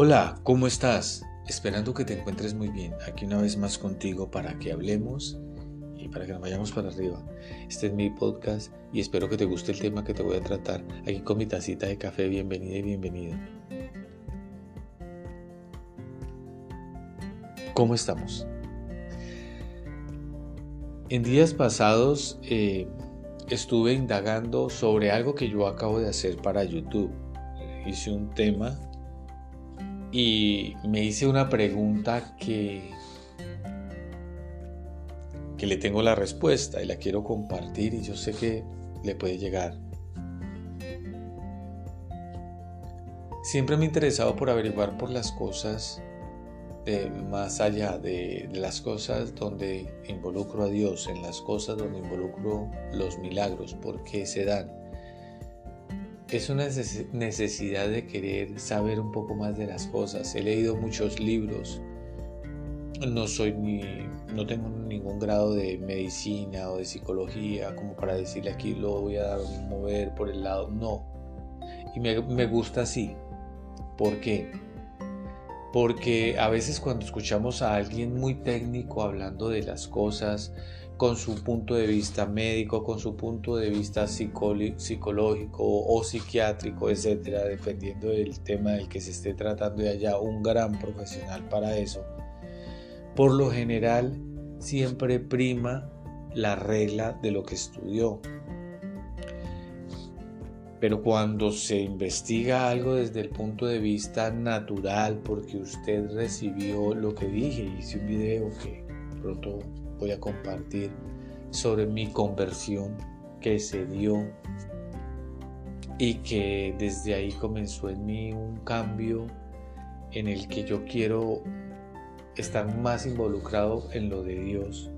Hola, ¿cómo estás? Esperando que te encuentres muy bien. Aquí una vez más contigo para que hablemos y para que nos vayamos para arriba. Este es mi podcast y espero que te guste el tema que te voy a tratar aquí con mi tacita de café. Bienvenida y bienvenido. ¿Cómo estamos? En días pasados eh, estuve indagando sobre algo que yo acabo de hacer para YouTube. Hice un tema y me hice una pregunta que, que le tengo la respuesta y la quiero compartir y yo sé que le puede llegar. Siempre me he interesado por averiguar por las cosas más allá de, de, las cosas donde involucro a Dios, en las cosas donde involucro los milagros, por qué se dan es una necesidad de querer saber un poco más de las cosas. He leído muchos libros. No soy ni, no tengo ningún grado de medicina o de psicología como para decirle aquí lo voy a mover por el lado. No. Y me, me gusta así. ¿Por qué? Porque a veces cuando escuchamos a alguien muy técnico hablando de las cosas, con su punto de vista médico, con su punto de vista psicológico o psiquiátrico, etcétera, dependiendo del tema del que se esté tratando y haya un gran profesional para eso. Por lo general, siempre prima la regla de lo que estudió. Pero cuando se investiga algo desde el punto de vista natural, porque usted recibió lo que dije, hice un video que pronto voy a compartir sobre mi conversión que se dio y que desde ahí comenzó en mí un cambio en el que yo quiero estar más involucrado en lo de Dios,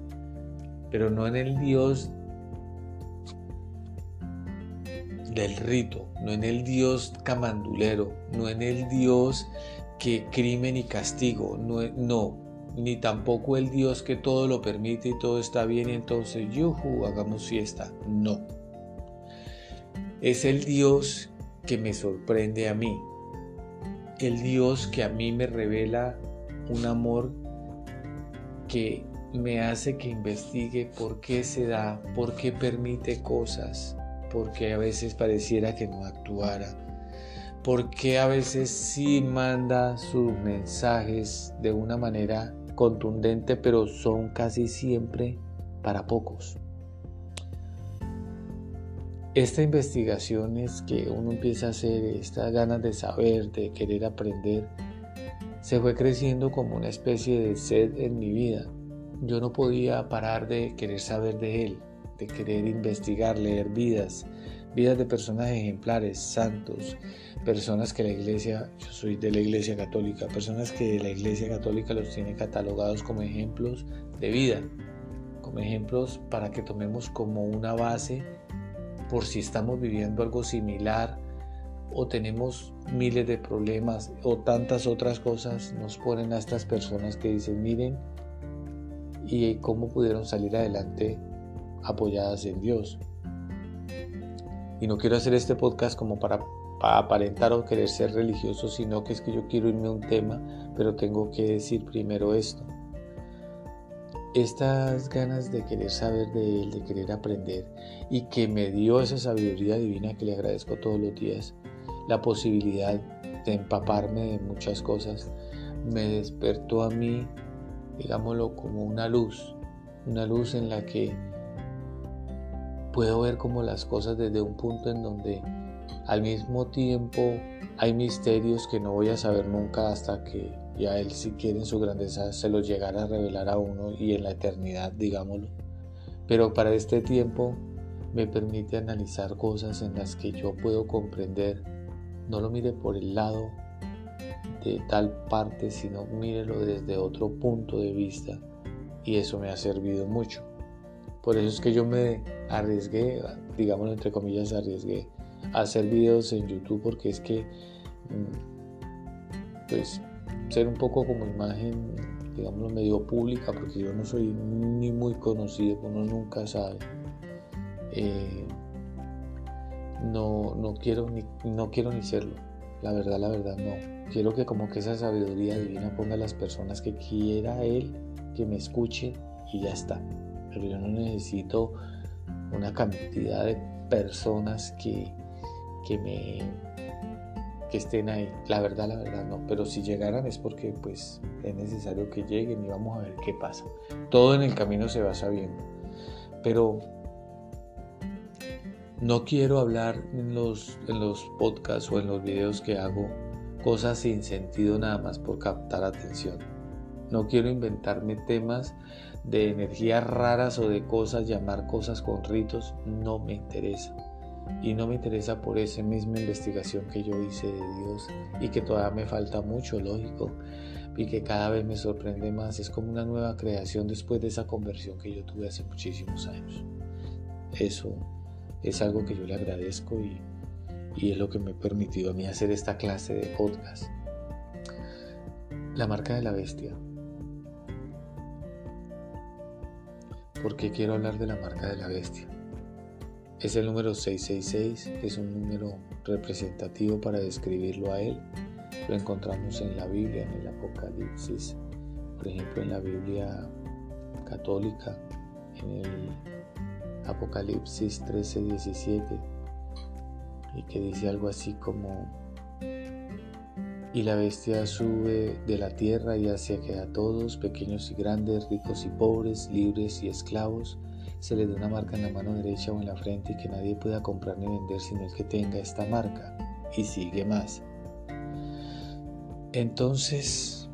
pero no en el Dios del rito, no en el Dios camandulero, no en el Dios que crimen y castigo, no, no ni tampoco el Dios que todo lo permite y todo está bien y entonces, yuhu, hagamos fiesta. No. Es el Dios que me sorprende a mí. El Dios que a mí me revela un amor que me hace que investigue por qué se da, por qué permite cosas, porque a veces pareciera que no actuara, porque a veces sí manda sus mensajes de una manera contundente, pero son casi siempre para pocos. Esta investigación es que uno empieza a hacer, estas ganas de saber, de querer aprender, se fue creciendo como una especie de sed en mi vida. Yo no podía parar de querer saber de él, de querer investigar, leer vidas, vidas de personas ejemplares, santos, personas que la iglesia, yo soy de la iglesia católica, personas que la iglesia católica los tiene catalogados como ejemplos de vida, como ejemplos para que tomemos como una base por si estamos viviendo algo similar o tenemos miles de problemas o tantas otras cosas, nos ponen a estas personas que dicen, miren, y cómo pudieron salir adelante apoyadas en Dios. Y no quiero hacer este podcast como para, aparentar o querer ser religioso, sino que es que yo quiero irme a un tema, pero tengo que decir primero esto. Estas ganas de querer saber de Él, de querer aprender, y que me dio esa sabiduría divina que le agradezco todos los días, la posibilidad de empaparme de muchas cosas, me despertó a mí, digámoslo, como una luz, una luz en la que puedo ver como las cosas desde un punto en donde al mismo tiempo hay misterios que no voy a saber nunca hasta que ya Él si quiere en su grandeza se los llegara a revelar a uno y en la eternidad, digámoslo. Pero para este tiempo me permite analizar cosas en las que yo puedo comprender. No lo mire por el lado de tal parte, sino mírelo desde otro punto de vista. Y eso me ha servido mucho. Por eso es que yo me arriesgué, digámoslo entre comillas, arriesgué a hacer videos en YouTube porque es que, mm, pues, ser un poco como imagen, digámoslo, medio pública, porque yo no soy ni muy conocido, uno nunca sabe. Eh, no, no, quiero ni, no quiero ni serlo. la verdad, la verdad no. Quiero que como que esa sabiduría divina ponga a las personas que quiera Él que me escuchen y ya está. Pero yo no necesito una cantidad de personas que, que me que estén ahí. La verdad, la verdad no. Pero si llegaran es porque pues es necesario que lleguen y vamos a ver qué pasa. Todo en el camino se va sabiendo. Pero no quiero hablar en los, en los podcasts o en los videos que hago cosas sin sentido nada más por captar atención. No quiero inventarme temas de energías raras o de cosas, llamar cosas con ritos, no me interesa. Y no me interesa por esa misma investigación que yo hice de Dios y que todavía me falta mucho, lógico, y que cada vez me sorprende más. Es como una nueva creación después de esa conversión que yo tuve hace muchísimos años. Eso es algo que yo le agradezco y, es lo que me ha permitido a mí hacer esta clase de podcast. La marca de la bestia. ¿Por qué quiero hablar de la marca de la bestia? Es el número 666, es un número representativo para describirlo a él. Lo encontramos en la Biblia, en el Apocalipsis, por ejemplo en la Biblia católica, en el Apocalipsis 13, 17, y que dice algo así como, y la bestia sube de la tierra y hacia que a todos, pequeños y grandes, ricos y pobres, libres y esclavos, se le dé una marca en la mano derecha o en la frente y que nadie pueda comprar ni vender sino el que tenga esta marca. Y sigue más. Entonces,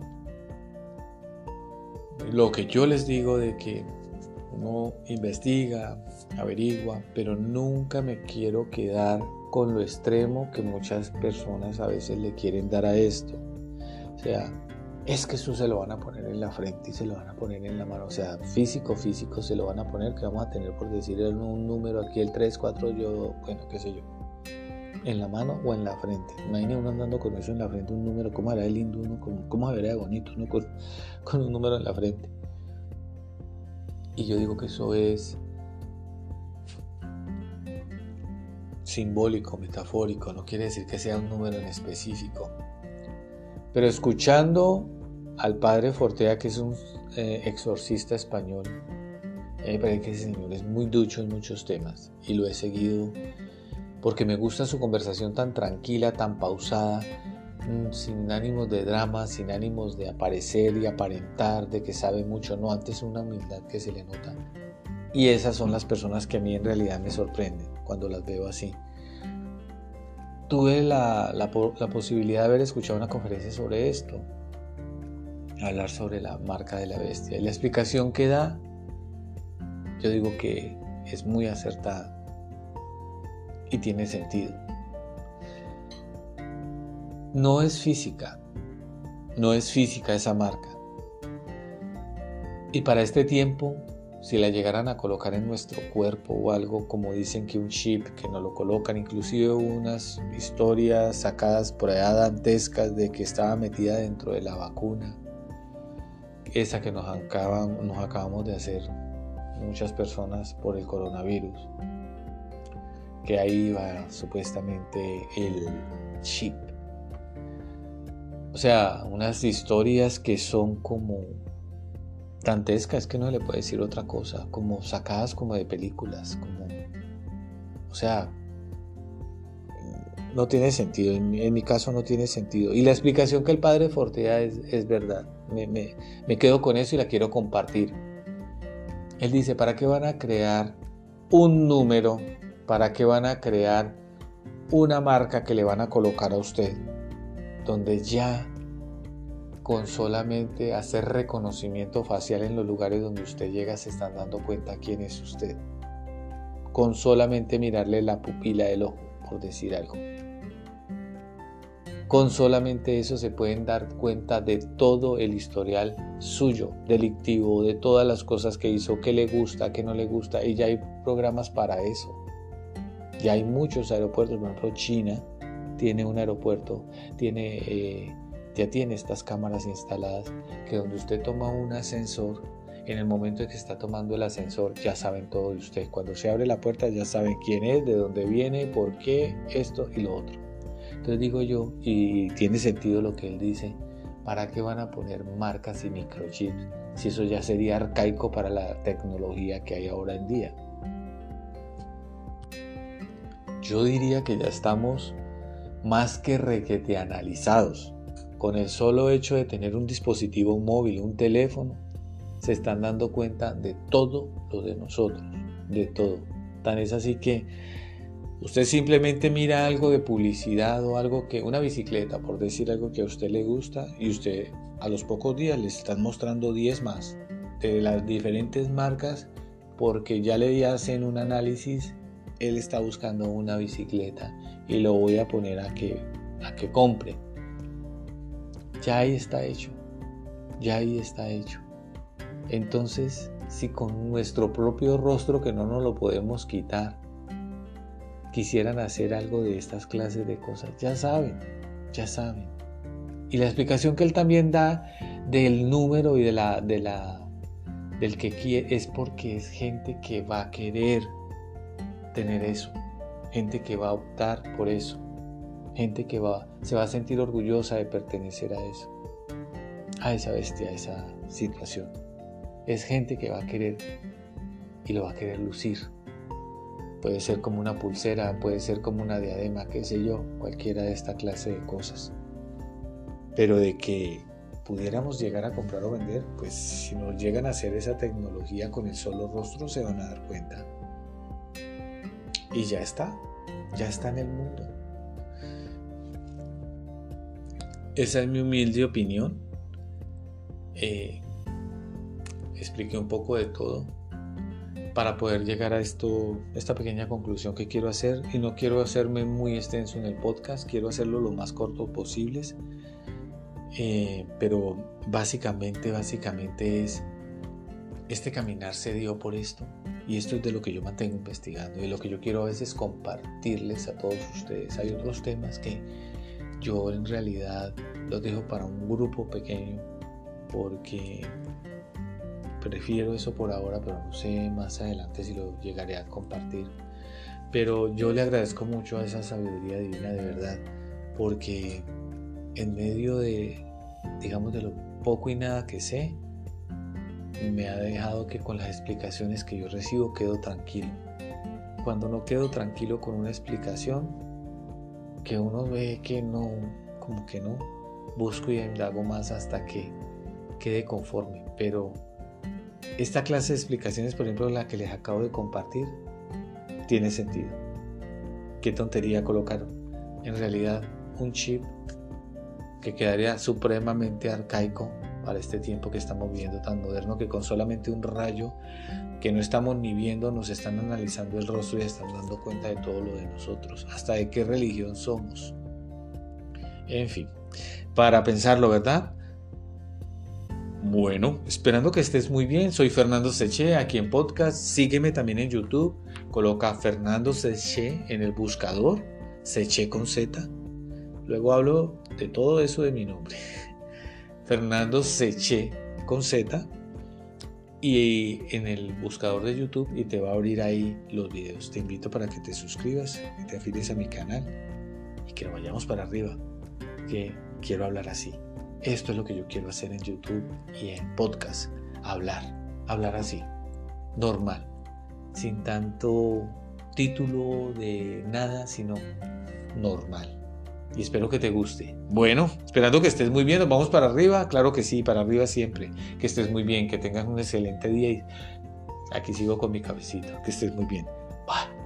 lo que yo les digo de que uno investiga, averigua, pero nunca me quiero quedar con lo extremo que muchas personas a veces le quieren dar a esto. O sea, es que eso se lo van a poner en la frente y se lo van a poner en la mano. O sea, físico, físico se lo van a poner, que vamos a tener por decir un número aquí, el 3, 4, yo, bueno, qué sé yo. En la mano o en la frente. Imagínate uno andando con eso en la frente, un número, ¿cómo hará de lindo uno? ¿Cómo, vería de bonito uno con, con un número en la frente? Y yo digo que eso es simbólico, metafórico, no quiere decir que sea un número en específico. Pero escuchando al padre Fortea, que es un eh, exorcista español, me parece que ese señor es muy ducho en muchos temas y lo he seguido porque me gusta su conversación tan tranquila, tan pausada, mm, sin ánimos de drama, sin ánimos de aparecer y aparentar de que sabe mucho, no, antes una humildad que se le nota. Y esas son las personas que a mí en realidad me sorprenden cuando las veo así. Tuve la, la, posibilidad de haber escuchado una conferencia sobre esto, hablar sobre la marca de la bestia. Y la explicación que da, yo digo que es muy acertada y tiene sentido. No es física, no es física esa marca. Y para este tiempo si la llegaran a colocar en nuestro cuerpo o algo como dicen que un chip que nos lo colocan, inclusive unas historias sacadas por allá dantescas de que estaba metida dentro de la vacuna, esa que nos, nos acabamos de hacer muchas personas por el coronavirus, que ahí va supuestamente el chip. O sea, unas historias que son como dantesca, es que no le puede decir otra cosa, como sacadas como de películas, como, o sea, no tiene sentido, en mi, caso no tiene sentido. Y la explicación que el padre Fortea es, es verdad, me, me quedo con eso y la quiero compartir. Él dice, ¿para qué van a crear un número? ¿Para qué van a crear una marca que le van a colocar a usted? Donde ya con solamente hacer reconocimiento facial en los lugares donde usted llega se están dando cuenta quién es usted. Con solamente mirarle la pupila del ojo, por decir algo. Con solamente eso se pueden dar cuenta de todo el historial suyo, delictivo, de todas las cosas que hizo, que le gusta, que no le gusta. Y ya hay programas para eso. Ya hay muchos aeropuertos, por ejemplo China tiene un aeropuerto, tiene... Eh, ya tiene estas cámaras instaladas que donde usted toma un ascensor, en el momento en que está tomando el ascensor ya saben todo de usted. Cuando se abre la puerta ya saben quién es, de dónde viene, por qué, esto y lo otro. Entonces digo yo, y tiene sentido lo que él dice, ¿para qué van a poner marcas y microchips si eso ya sería arcaico para la tecnología que hay ahora en día? Yo diría que ya estamos más que requete analizados. Con el solo hecho de tener un dispositivo móvil, un teléfono, se están dando cuenta de todo lo de nosotros, de todo. Tan es así que usted simplemente mira algo de publicidad o algo que, una bicicleta, por decir algo que a usted le gusta, y usted a los pocos días le están mostrando 10 más de las diferentes marcas porque ya le hacen un análisis, él está buscando una bicicleta y lo voy a poner a que, a que compre. Ya ahí está hecho. Ya ahí está hecho. Entonces, si con nuestro propio rostro que no nos lo podemos quitar, quisieran hacer algo de estas clases de cosas, ya saben, ya saben. Y la explicación que él también da del número y de la, de la, del que quiere es porque es gente que va a querer tener eso gente que va a optar por eso, gente que va, se va a sentir orgullosa de pertenecer a eso, a esa bestia, a esa situación. Es gente que va a querer y lo va a querer lucir. Puede ser como una pulsera, puede ser como una diadema, qué sé yo, cualquiera de esta clase de cosas. Pero de que pudiéramos llegar a comprar o vender, pues si nos llegan a hacer esa tecnología con el solo rostro se van a dar cuenta. Y ya está, ya está en el mundo. Esa es mi humilde opinión. Eh, expliqué un poco de todo para poder llegar a esto, esta pequeña conclusión que quiero hacer y no quiero hacerme muy extenso en el podcast, quiero hacerlo lo más corto posible, eh, pero básicamente, básicamente es este caminar se dio por esto, y esto es de lo que yo mantengo investigando y lo que yo quiero a veces compartirles a todos ustedes. Hay otros temas que yo en realidad los dejo para un grupo pequeño porque prefiero eso por ahora, pero no sé más adelante si lo llegaré a compartir. Pero yo le agradezco mucho a esa sabiduría divina de verdad porque en medio de, digamos, de lo poco y nada que sé, me ha dejado que con las explicaciones que yo recibo quedo tranquilo. Cuando no quedo tranquilo con una explicación, que uno ve que no, como que no, busco y indago más hasta que quede conforme. Pero esta clase de explicaciones, por ejemplo, la que les acabo de compartir, tiene sentido. Qué tontería colocar en realidad un chip que quedaría supremamente arcaico para este tiempo que estamos viviendo tan moderno que con solamente un rayo que no estamos ni viendo nos están analizando el rostro y están dando cuenta de todo lo de nosotros, hasta de qué religión somos. En fin, para pensarlo, ¿verdad? Bueno, esperando que estés muy bien, soy Fernando Seche aquí en podcast, sígueme también en YouTube, coloca Fernando Seche en el buscador, Seche con Z, luego hablo de todo eso de mi nombre. Fernando Seche con Z y en el buscador de YouTube y te va a abrir ahí los videos. Te invito para que te suscribas y te afilies a mi canal y que vayamos para arriba, que quiero hablar así. Esto es lo que yo quiero hacer en YouTube y en podcast, hablar, hablar así, normal, sin tanto título de nada, sino normal y espero que te guste. Bueno, esperando que estés muy bien, nos vamos para arriba, claro que sí, para arriba siempre, que estés muy bien, que tengas un excelente día y aquí sigo con mi cabecito, que estés muy bien. Bye.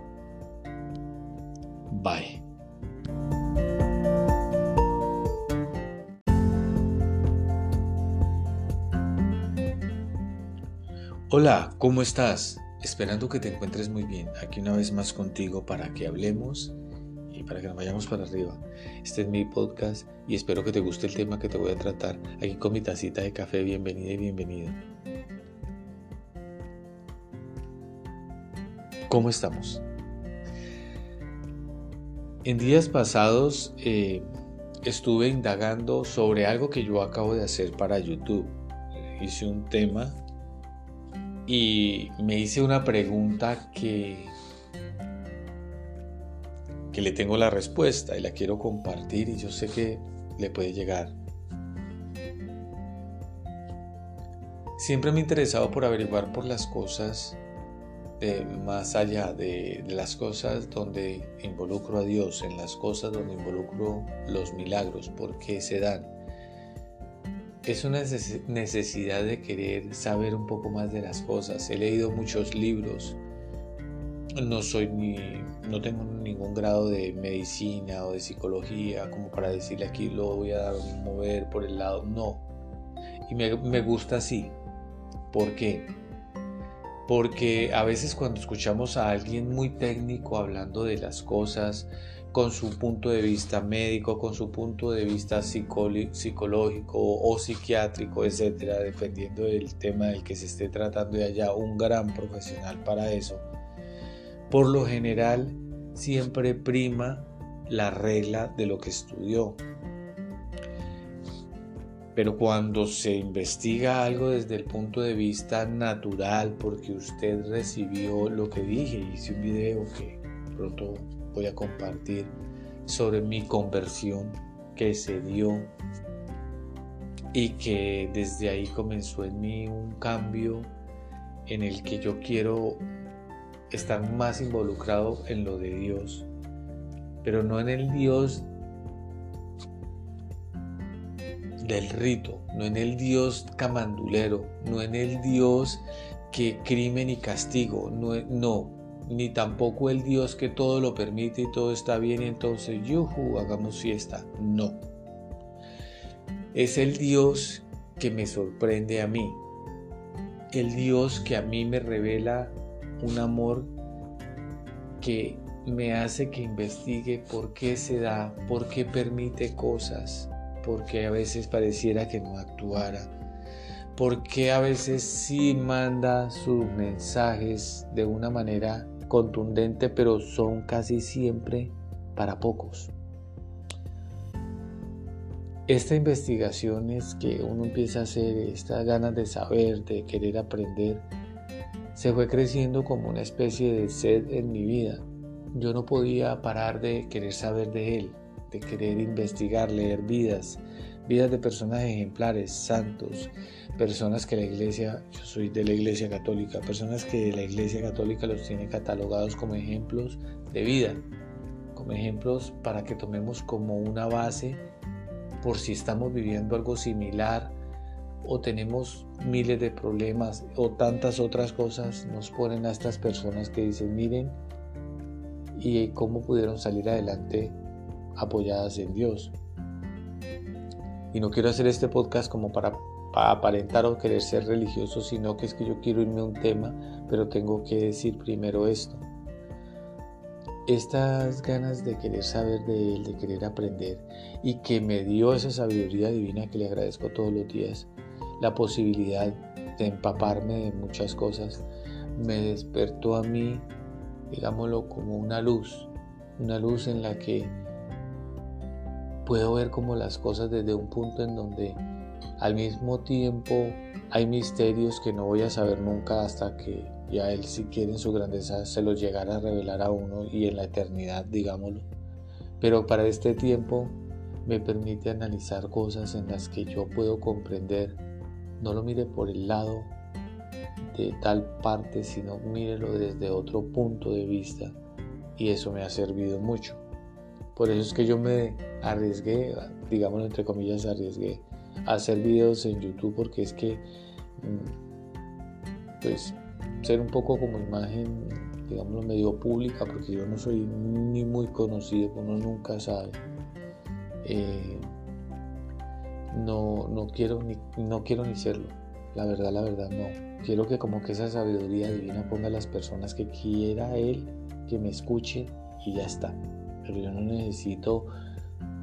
Bye. Hola, ¿cómo estás? Esperando que te encuentres muy bien. Aquí una vez más contigo para que hablemos para que nos vayamos para arriba. Este es mi podcast y espero que te guste el tema que te voy a tratar aquí con mi tacita de café. Bienvenida y bienvenido. ¿Cómo estamos? En días pasados eh, estuve indagando sobre algo que yo acabo de hacer para YouTube. Hice un tema y me hice una pregunta que que le tengo la respuesta y la quiero compartir y yo sé que le puede llegar. Siempre me he interesado por averiguar por las cosas más allá de, las cosas donde involucro a Dios, en las cosas donde involucro los milagros, por qué se dan. Es una necesidad de querer saber un poco más de las cosas. He leído muchos libros. No soy ni, no tengo ningún grado de medicina o de psicología como para decirle aquí lo voy a mover por el lado. No. Y me, me gusta así. ¿Por qué? porque a veces cuando escuchamos a alguien muy técnico hablando de las cosas con su punto de vista médico, con su punto de vista psicológico o psiquiátrico, etcétera, dependiendo del tema del que se esté tratando y haya un gran profesional para eso, por lo general siempre prima la regla de lo que estudió. Pero cuando se investiga algo desde el punto de vista natural, porque usted recibió lo que dije, hice un video que pronto voy a compartir sobre mi conversión que se dio y que desde ahí comenzó en mí un cambio en el que yo quiero estar más involucrado en lo de Dios, pero no en el Dios del rito, no en el Dios camandulero, no en el Dios que crimen y castigo, no, no, ni tampoco el Dios que todo lo permite y todo está bien y entonces yuhu, hagamos fiesta, no. Es el Dios que me sorprende a mí, el Dios que a mí me revela un amor que me hace que investigue por qué se da, por qué permite cosas, porque a veces pareciera que no actuara, porque a veces sí manda sus mensajes de una manera contundente, pero son casi siempre para pocos. Esta investigación es que uno empieza a hacer, estas ganas de saber, de querer aprender, se fue creciendo como una especie de sed en mi vida. Yo no podía parar de querer saber de él de querer investigar, leer vidas, vidas de personas ejemplares, santos, personas que la iglesia, yo soy de la iglesia católica, personas que la iglesia católica los tiene catalogados como ejemplos de vida, como ejemplos para que tomemos como una base por si estamos viviendo algo similar o tenemos miles de problemas o tantas otras cosas, nos ponen a estas personas que dicen, miren, y cómo pudieron salir adelante apoyadas en Dios. Y no quiero hacer este podcast como para, aparentar o querer ser religioso, sino que es que yo quiero irme a un tema, pero tengo que decir primero esto. Estas ganas de querer saber de Él, de querer aprender, y que me dio esa sabiduría divina que le agradezco todos los días, la posibilidad de empaparme de muchas cosas, me despertó a mí, digámoslo, como una luz, una luz en la que puedo ver como las cosas desde un punto en donde al mismo tiempo hay misterios que no voy a saber nunca hasta que ya Él si quiere en su grandeza se los llegara a revelar a uno y en la eternidad, digámoslo. Pero para este tiempo me permite analizar cosas en las que yo puedo comprender. No lo mire por el lado de tal parte, sino mírelo desde otro punto de vista. Y eso me ha servido mucho. Por eso es que yo me arriesgué, digámoslo entre comillas, arriesgué a hacer videos en YouTube porque es que, mm, pues, ser un poco como imagen, digámoslo, medio pública, porque yo no soy ni muy conocido, uno nunca sabe. Eh, no, no, quiero ni, no quiero ni serlo. La verdad, la verdad, no. Quiero que como que esa sabiduría divina ponga a las personas que quiera Él que me escuche y ya está pero yo no necesito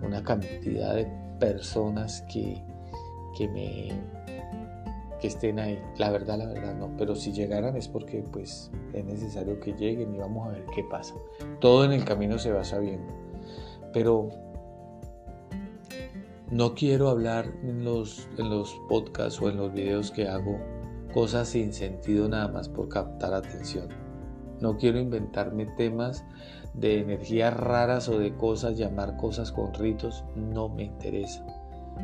una cantidad de personas que, que me que estén ahí. La verdad, la verdad no. Pero si llegaran es porque pues es necesario que lleguen y vamos a ver qué pasa. Todo en el camino se va sabiendo. Pero no quiero hablar en los, en los podcasts o en los videos que hago cosas sin sentido nada más por captar atención. No quiero inventarme temas de energías raras o de cosas, llamar cosas con ritos, no me interesa.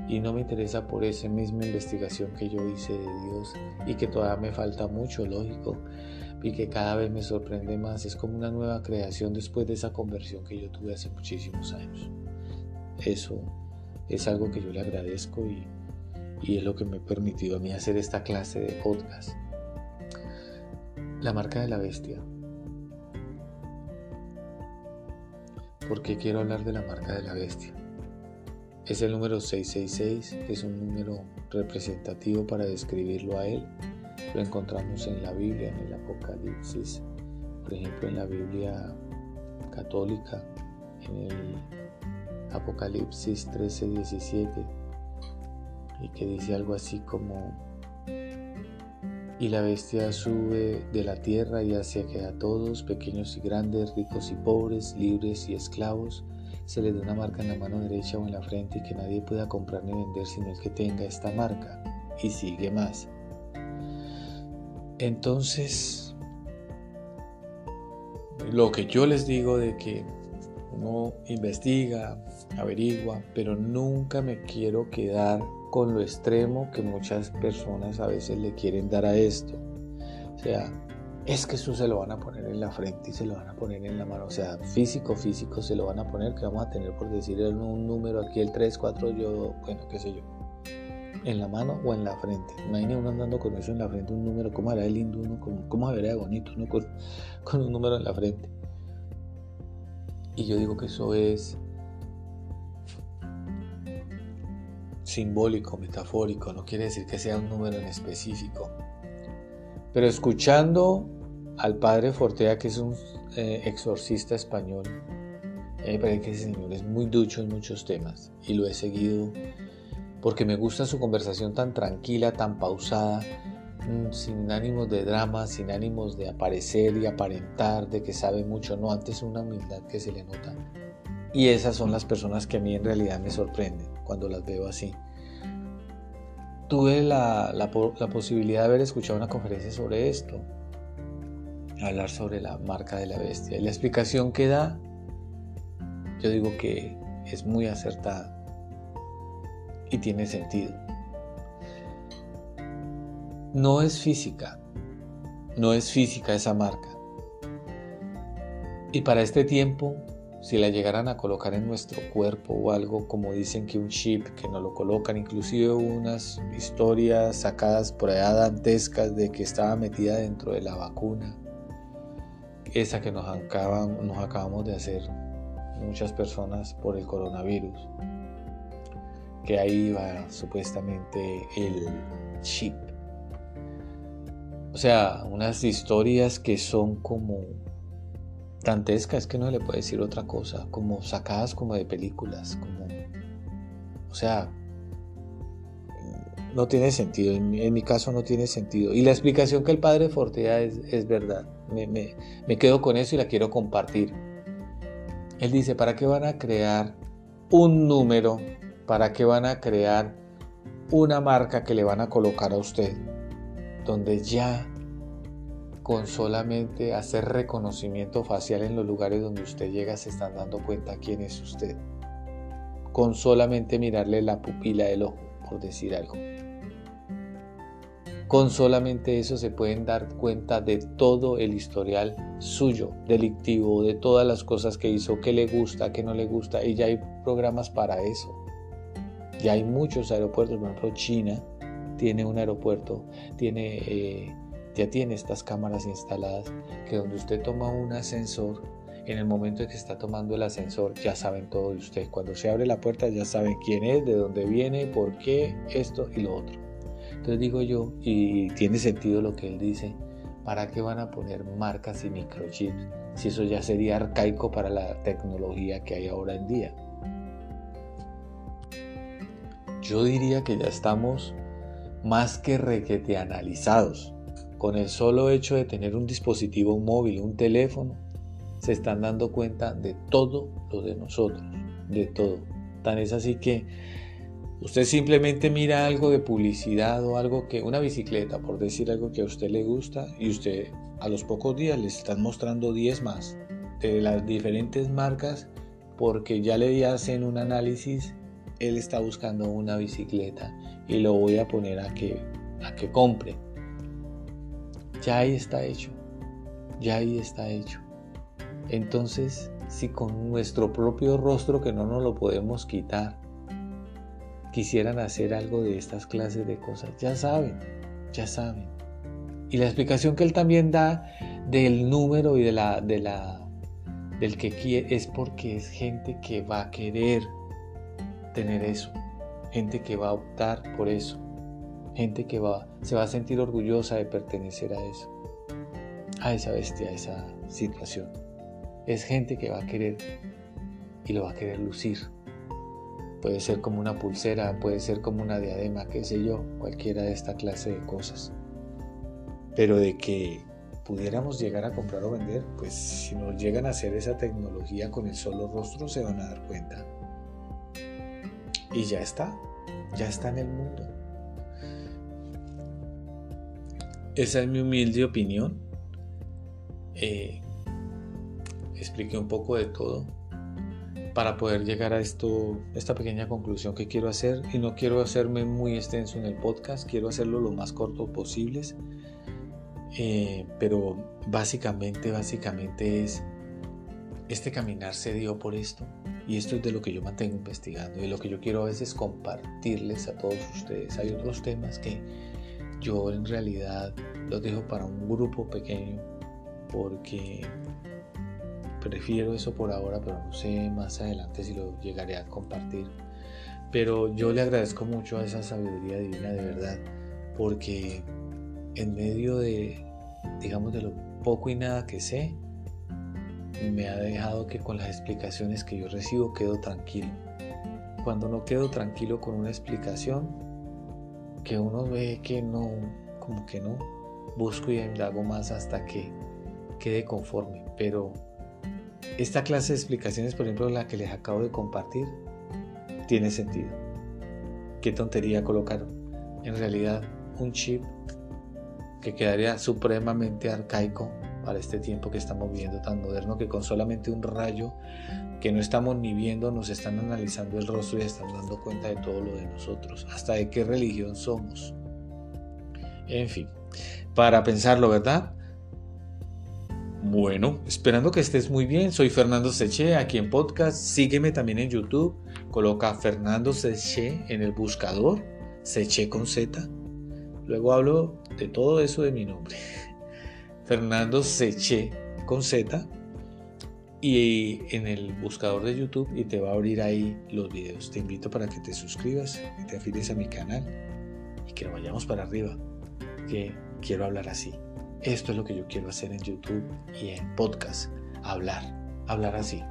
Y no me interesa por esa misma investigación que yo hice de Dios y que todavía me falta mucho, lógico, y que cada vez me sorprende más. Es como una nueva creación después de esa conversión que yo tuve hace muchísimos años. Eso es algo que yo le agradezco y, y es lo que me ha permitido a mí hacer esta clase de podcast. La marca de la bestia. ¿Por qué quiero hablar de la marca de la bestia? Es el número 666, es un número representativo para describirlo a él. Lo encontramos en la Biblia, en el Apocalipsis, por ejemplo en la Biblia católica, en el Apocalipsis 13, 17, y que dice algo así como, y la bestia sube de la tierra y hacia que a todos, pequeños y grandes, ricos y pobres, libres y esclavos, se les da una marca en la mano derecha o en la frente y que nadie pueda comprar ni vender sino el que tenga esta marca. Y sigue más. Entonces, lo que yo les digo de que uno investiga, averigua, pero nunca me quiero quedar con lo extremo que muchas personas a veces le quieren dar a esto. O sea, es que eso se lo van a poner en la frente y se lo van a poner en la mano. O sea, físico, físico se lo van a poner, que vamos a tener por decir un número aquí, el 3, 4, yo, bueno, qué sé yo. En la mano o en la frente. Imagínate uno andando con eso en la frente, un número, cómo hará el lindo uno, cómo, se vería bonito uno con, con un número en la frente. Y yo digo que eso es simbólico, metafórico, no quiere decir que sea un número en específico. Pero escuchando al padre Fortea, que es un eh, exorcista español, me parece que ese señor es muy ducho en muchos temas y lo he seguido porque me gusta su conversación tan tranquila, tan pausada, sin ánimos de drama, sin ánimos de aparecer y aparentar de que sabe mucho, no, antes una humildad que se le nota. Y esas son las personas que a mí en realidad me sorprenden cuando las veo así tuve la, posibilidad de haber escuchado una conferencia sobre esto, hablar sobre la marca de la bestia. Y la explicación que da, yo digo que es muy acertada y tiene sentido. No es física, no es física esa marca. Y para este tiempo si la llegaran a colocar en nuestro cuerpo o algo como dicen que un chip que nos lo colocan, inclusive unas historias sacadas por allá dantescas de que estaba metida dentro de la vacuna, esa que nos, nos acabamos de hacer muchas personas por el coronavirus, que ahí va supuestamente el chip. O sea, unas historias que son como dantesca, es que no le puede decir otra cosa, como sacadas como de películas, como, o sea, no tiene sentido, en mi, caso no tiene sentido. Y la explicación que el padre Fortea es, es verdad, me, me quedo con eso y la quiero compartir. Él dice, ¿para qué van a crear un número? ¿Para qué van a crear una marca que le van a colocar a usted? Donde ya con solamente hacer reconocimiento facial en los lugares donde usted llega se están dando cuenta quién es usted. Con solamente mirarle la pupila del ojo, por decir algo. Con solamente eso se pueden dar cuenta de todo el historial suyo, delictivo, de todas las cosas que hizo, que le gusta, que no le gusta. Y ya hay programas para eso. Ya hay muchos aeropuertos, por ejemplo China tiene un aeropuerto, tiene eh, ya tiene estas cámaras instaladas que donde usted toma un ascensor, en el momento en que está tomando el ascensor ya saben todo de usted. Cuando se abre la puerta ya saben quién es, de dónde viene, por qué, esto y lo otro. Entonces digo yo, y tiene sentido lo que él dice, ¿para qué van a poner marcas y microchips si eso ya sería arcaico para la tecnología que hay ahora en día? Yo diría que ya estamos más que requete analizados con el solo hecho de tener un dispositivo móvil, un teléfono, se están dando cuenta de todo lo de nosotros, de todo. Tan es así que usted simplemente mira algo de publicidad o algo que, una bicicleta, por decir algo que a usted le gusta, y usted a los pocos días le están mostrando 10 más de las diferentes marcas porque ya le hacen un análisis, él está buscando una bicicleta y lo voy a poner a que, a que compre. Ya ahí está hecho, ya ahí está hecho. Entonces, si con nuestro propio rostro que no nos lo podemos quitar, quisieran hacer algo de estas clases de cosas, ya saben, ya saben. Y la explicación que él también da del número y de la, de la del que quiere es porque es gente que va a querer tener eso, gente que va a optar por eso, gente que va, se va a sentir orgullosa de pertenecer a eso, a esa bestia, a esa situación. Es gente que va a querer y lo va a querer lucir. Puede ser como una pulsera, puede ser como una diadema, qué sé yo, cualquiera de esta clase de cosas. Pero de que pudiéramos llegar a comprar o vender, pues si nos llegan a hacer esa tecnología con el solo rostro se van a dar cuenta. Y ya está, ya está en el mundo. Esa es mi humilde opinión. Eh, expliqué un poco de todo para poder llegar a esto, esta pequeña conclusión que quiero hacer y no quiero hacerme muy extenso en el podcast, quiero hacerlo lo más corto posible eh, pero básicamente, básicamente es, este caminar se dio por esto. Y esto es de lo que yo mantengo investigando y lo que yo quiero a veces compartirles a todos ustedes. Hay otros temas que yo en realidad los dejo para un grupo pequeño porque prefiero eso por ahora, pero no sé más adelante si lo llegaré a compartir. Pero yo le agradezco mucho a esa sabiduría divina de verdad porque en medio de, digamos, de lo poco y nada que sé, me ha dejado que con las explicaciones que yo recibo quedo tranquilo. Cuando no quedo tranquilo con una explicación, que uno ve que no, como que no, busco y indago más hasta que quede conforme. Pero esta clase de explicaciones, por ejemplo, la que les acabo de compartir, tiene sentido. Qué tontería colocar en realidad un chip que quedaría supremamente arcaico para este tiempo que estamos viviendo tan moderno que con solamente un rayo que no estamos ni viendo nos están analizando el rostro y están dando cuenta de todo lo de nosotros, hasta de qué religión somos. En fin, para pensarlo, ¿verdad? Bueno, esperando que estés muy bien, soy Fernando Seche aquí en podcast, sígueme también en YouTube, coloca Fernando Seche en el buscador, Seche con Z Luego hablo de todo eso de mi nombre. Fernando Seche con Z y en el buscador de YouTube y te va a abrir ahí los videos. Te invito para que te suscribas te afines a mi canal y que vayamos para arriba, que quiero hablar así. Esto es lo que yo quiero hacer en YouTube y en podcast, hablar, hablar así,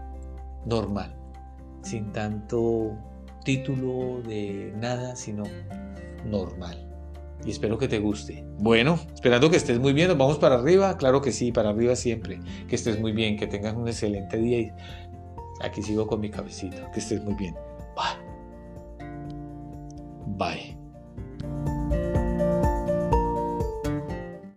normal, sin tanto título de nada, sino normal y espero que te guste. Bueno, esperando que estés muy bien, nos vamos para arriba, claro que sí, para arriba siempre, que estés muy bien, que tengas un excelente día y aquí sigo con mi cabecita, que estés muy bien. Bye. Bye.